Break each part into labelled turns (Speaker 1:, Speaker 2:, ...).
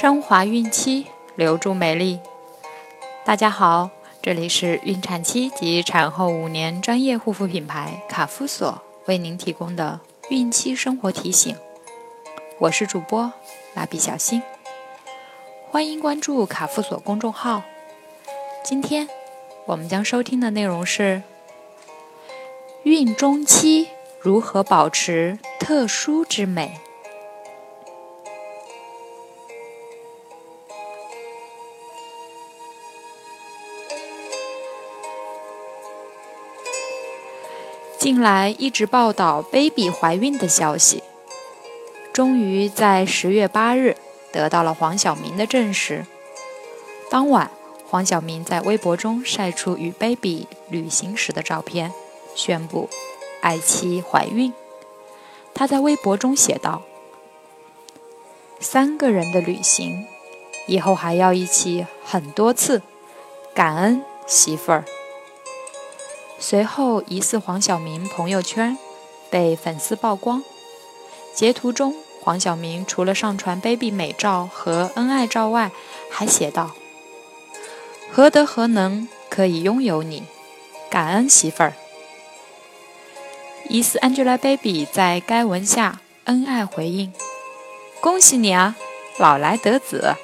Speaker 1: 升华孕期，留住美丽。大家好，这里是孕产期及产后五年专业护肤品牌卡夫索为您提供的孕期生活提醒。我是主播蜡笔小新，欢迎关注卡夫索公众号。今天我们将收听的内容是：孕中期如何保持特殊之美。近来一直报道 baby 怀孕的消息，终于在十月八日得到了黄晓明的证实。当晚，黄晓明在微博中晒出与 baby 旅行时的照片，宣布爱妻怀孕。他在微博中写道：“三个人的旅行，以后还要一起很多次，感恩媳妇儿。”随后，疑似黄晓明朋友圈被粉丝曝光。截图中，黄晓明除了上传 baby 美照和恩爱照外，还写道：“何德何能可以拥有你？感恩媳妇儿。”疑似 Angelababy 在该文下恩爱回应：“恭喜你啊，老来得子。”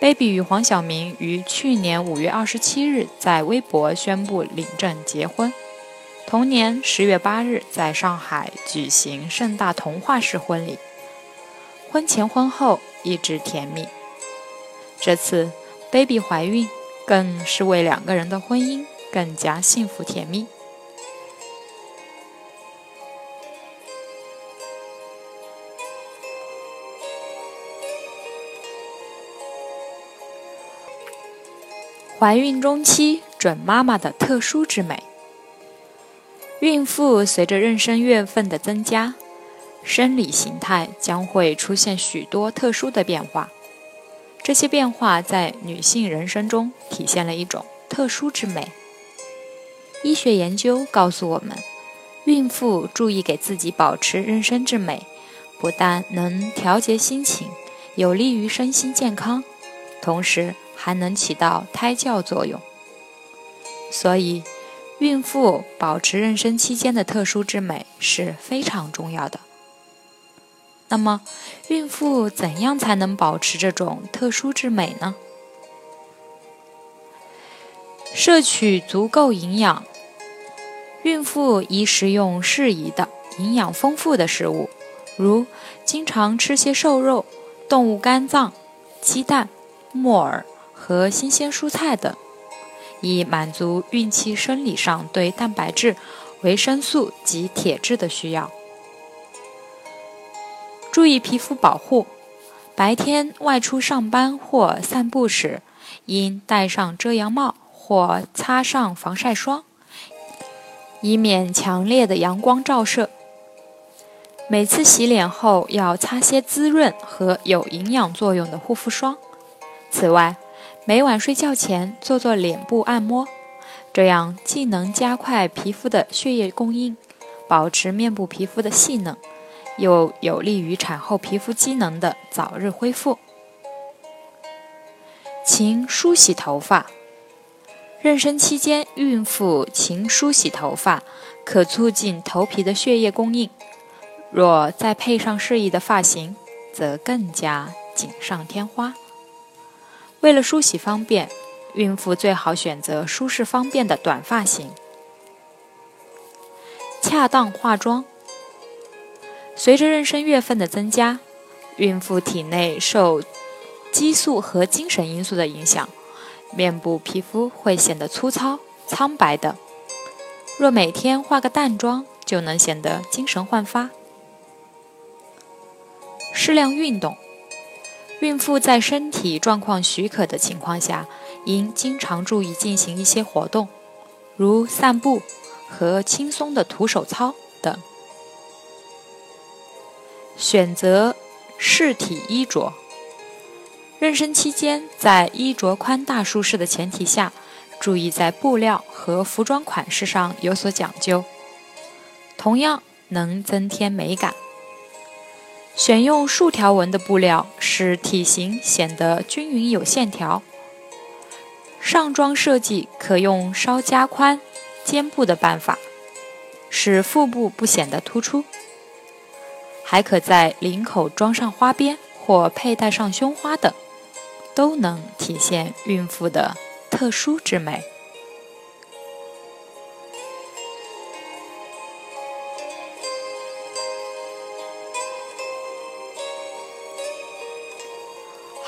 Speaker 1: Baby 与黄晓明于去年五月二十七日在微博宣布领证结婚，同年十月八日在上海举行盛大童话式婚礼，婚前婚后一直甜蜜。这次 baby 怀孕，更是为两个人的婚姻更加幸福甜蜜。怀孕中期准妈妈的特殊之美。孕妇随着妊娠月份的增加，生理形态将会出现许多特殊的变化。这些变化在女性人生中体现了一种特殊之美。医学研究告诉我们，孕妇注意给自己保持妊娠之美，不但能调节心情，有利于身心健康，同时。还能起到胎教作用，所以孕妇保持妊娠期间的特殊之美是非常重要的。那么，孕妇怎样才能保持这种特殊之美呢？摄取足够营养，孕妇宜食用适宜的、营养丰富的食物，如经常吃些瘦肉、动物肝脏、鸡蛋、木耳。和新鲜蔬菜等，以满足孕期生理上对蛋白质、维生素及铁质的需要。注意皮肤保护，白天外出上班或散步时，应戴上遮阳帽或擦上防晒霜，以免强烈的阳光照射。每次洗脸后要擦些滋润和有营养作用的护肤霜。此外，每晚睡觉前做做脸部按摩，这样既能加快皮肤的血液供应，保持面部皮肤的细嫩，又有利于产后皮肤机能的早日恢复。勤梳洗头发，妊娠期间孕妇勤梳洗头发，可促进头皮的血液供应。若再配上适宜的发型，则更加锦上添花。为了梳洗方便，孕妇最好选择舒适方便的短发型。恰当化妆。随着妊娠月份的增加，孕妇体内受激素和精神因素的影响，面部皮肤会显得粗糙、苍白等。若每天化个淡妆，就能显得精神焕发。适量运动。孕妇在身体状况许可的情况下，应经常注意进行一些活动，如散步和轻松的徒手操等。选择适体衣着。妊娠期间，在衣着宽大舒适的前提下，注意在布料和服装款式上有所讲究，同样能增添美感。选用竖条纹的布料，使体型显得均匀有线条。上装设计可用稍加宽肩部的办法，使腹部不显得突出。还可在领口装上花边或佩戴上胸花等，都能体现孕妇的特殊之美。